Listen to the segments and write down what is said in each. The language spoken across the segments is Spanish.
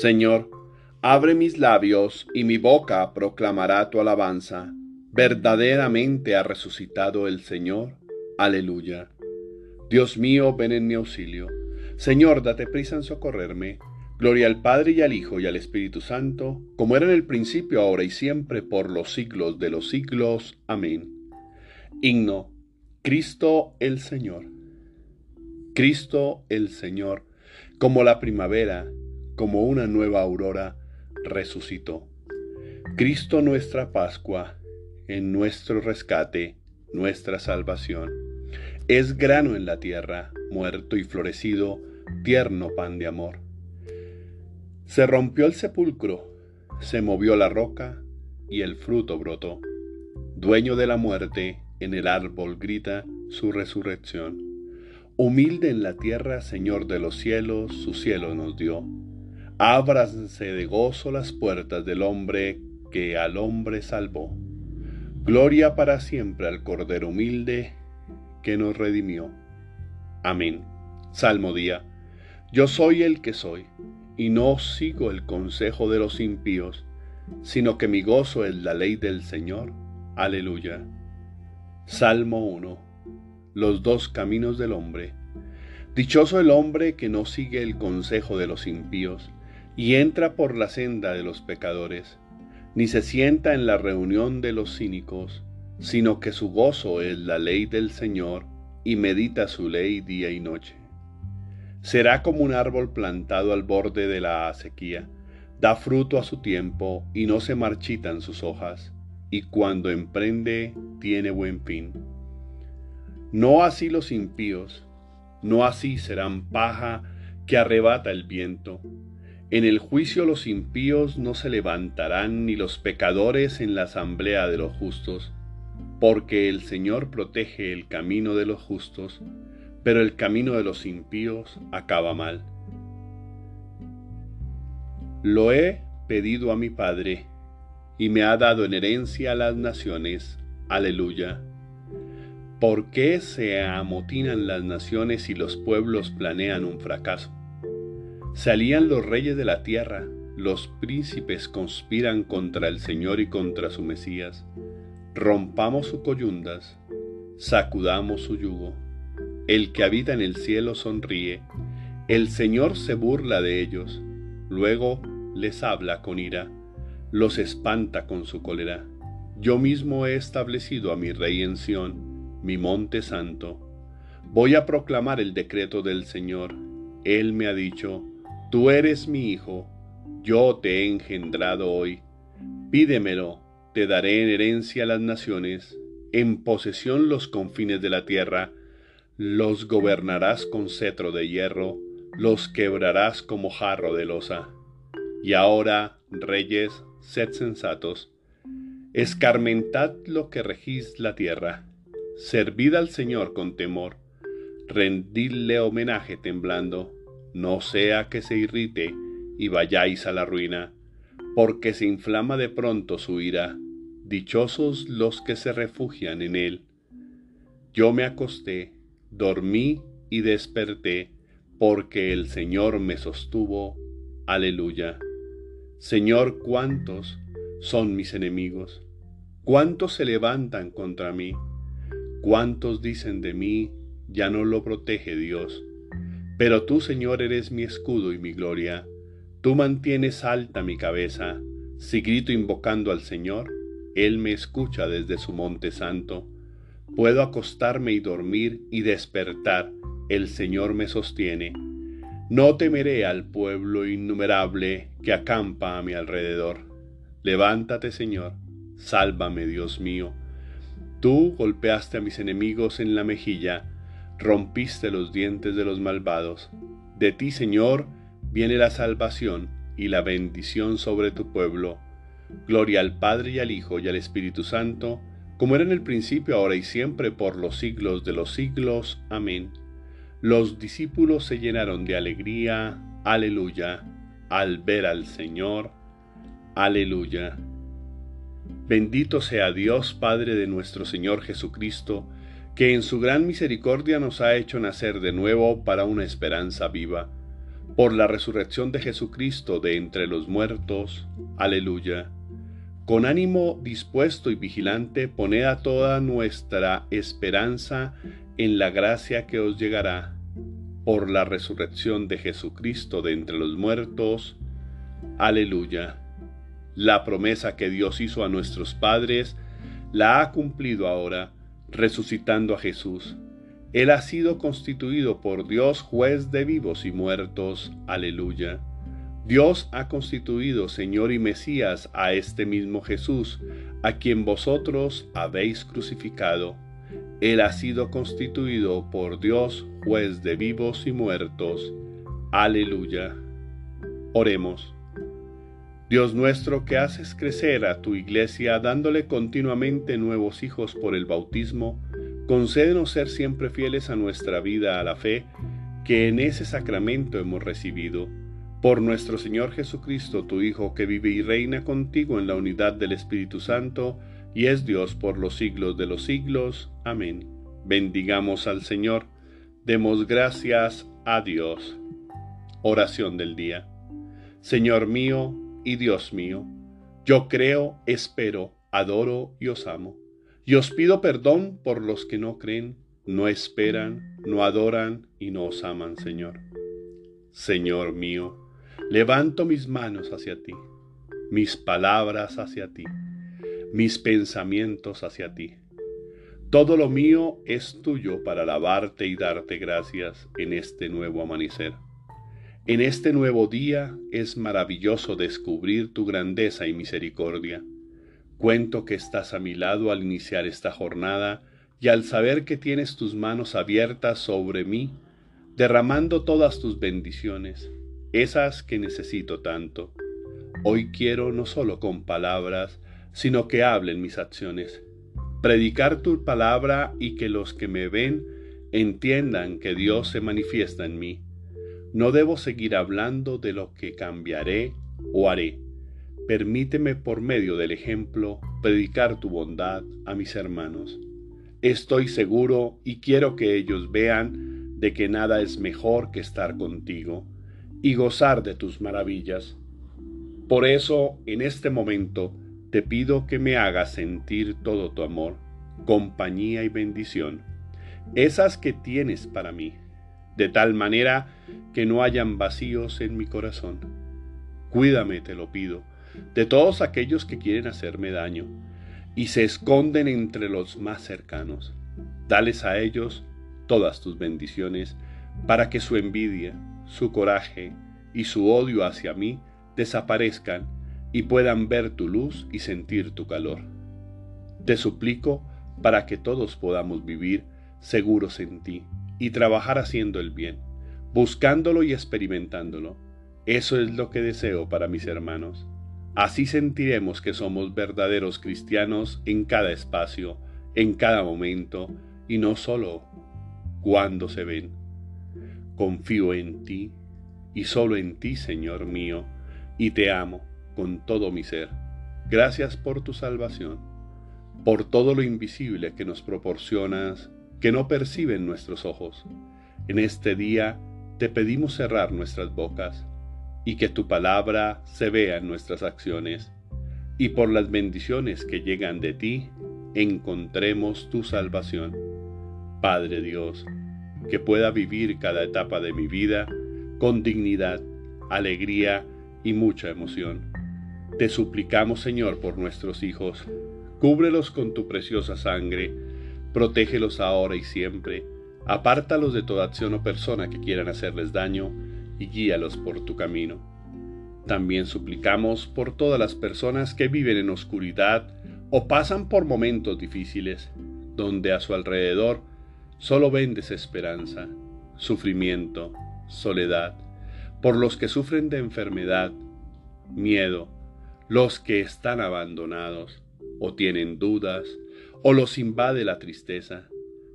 Señor, abre mis labios y mi boca proclamará tu alabanza. Verdaderamente ha resucitado el Señor. Aleluya. Dios mío, ven en mi auxilio. Señor, date prisa en socorrerme. Gloria al Padre y al Hijo y al Espíritu Santo, como era en el principio, ahora y siempre, por los siglos de los siglos. Amén. Himno. Cristo el Señor. Cristo el Señor, como la primavera, como una nueva aurora, resucitó. Cristo nuestra Pascua, en nuestro rescate, nuestra salvación. Es grano en la tierra, muerto y florecido, tierno pan de amor. Se rompió el sepulcro, se movió la roca y el fruto brotó. Dueño de la muerte, en el árbol grita su resurrección. Humilde en la tierra, Señor de los cielos, su cielo nos dio. Ábranse de gozo las puertas del hombre que al hombre salvó. Gloria para siempre al Cordero humilde que nos redimió. Amén. Salmo día. Yo soy el que soy y no sigo el consejo de los impíos, sino que mi gozo es la ley del Señor. Aleluya. Salmo 1. Los dos caminos del hombre. Dichoso el hombre que no sigue el consejo de los impíos, y entra por la senda de los pecadores, ni se sienta en la reunión de los cínicos, sino que su gozo es la ley del Señor, y medita su ley día y noche. Será como un árbol plantado al borde de la sequía, da fruto a su tiempo y no se marchitan sus hojas, y cuando emprende tiene buen fin. No así los impíos, no así serán paja que arrebata el viento. En el juicio los impíos no se levantarán ni los pecadores en la asamblea de los justos, porque el Señor protege el camino de los justos, pero el camino de los impíos acaba mal. Lo he pedido a mi Padre, y me ha dado en herencia a las naciones. Aleluya. ¿Por qué se amotinan las naciones y los pueblos planean un fracaso? Salían los reyes de la tierra, los príncipes conspiran contra el Señor y contra su Mesías. Rompamos sus coyundas, sacudamos su yugo. El que habita en el cielo sonríe, el Señor se burla de ellos, luego les habla con ira, los espanta con su cólera. Yo mismo he establecido a mi rey en Sión, mi monte santo. Voy a proclamar el decreto del Señor. Él me ha dicho, Tú eres mi hijo, yo te he engendrado hoy. Pídemelo, te daré en herencia las naciones, en posesión los confines de la tierra los gobernarás con cetro de hierro, los quebrarás como jarro de losa. Y ahora, reyes, sed sensatos, escarmentad lo que regís la tierra, servid al Señor con temor, rendidle homenaje temblando, no sea que se irrite y vayáis a la ruina, porque se inflama de pronto su ira, dichosos los que se refugian en él. Yo me acosté, dormí y desperté, porque el Señor me sostuvo. Aleluya. Señor, ¿cuántos son mis enemigos? ¿Cuántos se levantan contra mí? ¿Cuántos dicen de mí, ya no lo protege Dios? Pero tú, Señor, eres mi escudo y mi gloria. Tú mantienes alta mi cabeza. Si grito invocando al Señor, Él me escucha desde su monte santo. Puedo acostarme y dormir y despertar, el Señor me sostiene. No temeré al pueblo innumerable que acampa a mi alrededor. Levántate, Señor, sálvame, Dios mío. Tú golpeaste a mis enemigos en la mejilla, rompiste los dientes de los malvados. De ti, Señor, viene la salvación y la bendición sobre tu pueblo. Gloria al Padre y al Hijo y al Espíritu Santo, como era en el principio, ahora y siempre, por los siglos de los siglos. Amén. Los discípulos se llenaron de alegría, aleluya, al ver al Señor, aleluya. Bendito sea Dios Padre de nuestro Señor Jesucristo, que en su gran misericordia nos ha hecho nacer de nuevo para una esperanza viva, por la resurrección de Jesucristo de entre los muertos. Aleluya. Con ánimo dispuesto y vigilante, poned a toda nuestra esperanza en la gracia que os llegará por la resurrección de Jesucristo de entre los muertos. Aleluya. La promesa que Dios hizo a nuestros padres la ha cumplido ahora, resucitando a Jesús. Él ha sido constituido por Dios juez de vivos y muertos. Aleluya. Dios ha constituido Señor y Mesías a este mismo Jesús, a quien vosotros habéis crucificado. Él ha sido constituido por Dios juez de vivos y muertos. Aleluya. Oremos. Dios nuestro que haces crecer a tu iglesia dándole continuamente nuevos hijos por el bautismo, concédenos ser siempre fieles a nuestra vida a la fe que en ese sacramento hemos recibido. Por nuestro Señor Jesucristo, tu Hijo, que vive y reina contigo en la unidad del Espíritu Santo, y es Dios por los siglos de los siglos. Amén. Bendigamos al Señor, demos gracias a Dios. Oración del día. Señor mío y Dios mío, yo creo, espero, adoro y os amo. Y os pido perdón por los que no creen, no esperan, no adoran y no os aman, Señor. Señor mío, levanto mis manos hacia ti, mis palabras hacia ti mis pensamientos hacia ti. Todo lo mío es tuyo para alabarte y darte gracias en este nuevo amanecer. En este nuevo día es maravilloso descubrir tu grandeza y misericordia. Cuento que estás a mi lado al iniciar esta jornada y al saber que tienes tus manos abiertas sobre mí, derramando todas tus bendiciones, esas que necesito tanto. Hoy quiero no solo con palabras, sino que hablen mis acciones. Predicar tu palabra y que los que me ven entiendan que Dios se manifiesta en mí. No debo seguir hablando de lo que cambiaré o haré. Permíteme por medio del ejemplo predicar tu bondad a mis hermanos. Estoy seguro y quiero que ellos vean de que nada es mejor que estar contigo y gozar de tus maravillas. Por eso, en este momento, te pido que me hagas sentir todo tu amor, compañía y bendición, esas que tienes para mí, de tal manera que no hayan vacíos en mi corazón. Cuídame, te lo pido, de todos aquellos que quieren hacerme daño y se esconden entre los más cercanos. Dales a ellos todas tus bendiciones para que su envidia, su coraje y su odio hacia mí desaparezcan y puedan ver tu luz y sentir tu calor. Te suplico para que todos podamos vivir seguros en ti y trabajar haciendo el bien, buscándolo y experimentándolo. Eso es lo que deseo para mis hermanos. Así sentiremos que somos verdaderos cristianos en cada espacio, en cada momento, y no solo cuando se ven. Confío en ti y solo en ti, Señor mío, y te amo con todo mi ser. Gracias por tu salvación, por todo lo invisible que nos proporcionas, que no perciben nuestros ojos. En este día te pedimos cerrar nuestras bocas y que tu palabra se vea en nuestras acciones, y por las bendiciones que llegan de ti, encontremos tu salvación. Padre Dios, que pueda vivir cada etapa de mi vida con dignidad, alegría y mucha emoción te suplicamos, Señor, por nuestros hijos. Cúbrelos con tu preciosa sangre, protégelos ahora y siempre, apártalos de toda acción o persona que quieran hacerles daño y guíalos por tu camino. También suplicamos por todas las personas que viven en oscuridad o pasan por momentos difíciles, donde a su alrededor solo ven desesperanza, sufrimiento, soledad, por los que sufren de enfermedad, miedo, los que están abandonados o tienen dudas o los invade la tristeza,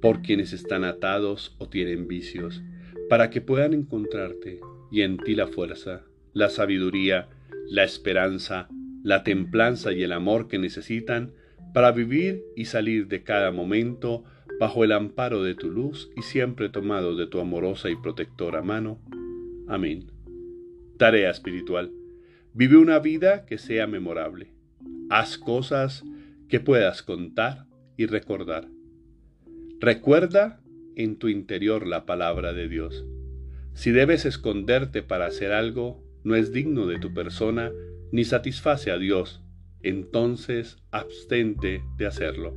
por quienes están atados o tienen vicios, para que puedan encontrarte y en ti la fuerza, la sabiduría, la esperanza, la templanza y el amor que necesitan para vivir y salir de cada momento bajo el amparo de tu luz y siempre tomado de tu amorosa y protectora mano. Amén. Tarea espiritual. Vive una vida que sea memorable. Haz cosas que puedas contar y recordar. Recuerda en tu interior la palabra de Dios. Si debes esconderte para hacer algo, no es digno de tu persona ni satisface a Dios, entonces abstente de hacerlo.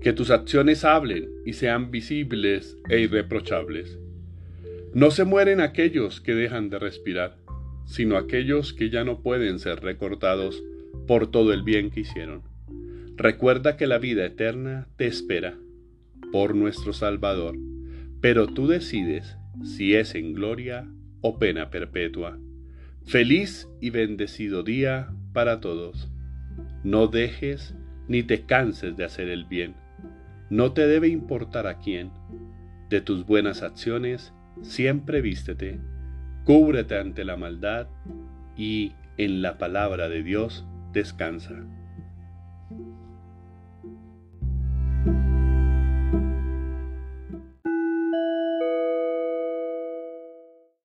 Que tus acciones hablen y sean visibles e irreprochables. No se mueren aquellos que dejan de respirar, sino aquellos que ya no pueden ser recordados por todo el bien que hicieron. Recuerda que la vida eterna te espera por nuestro Salvador, pero tú decides si es en gloria o pena perpetua. Feliz y bendecido día para todos. No dejes ni te canses de hacer el bien. No te debe importar a quién. De tus buenas acciones siempre vístete, cúbrete ante la maldad y en la palabra de Dios descansa.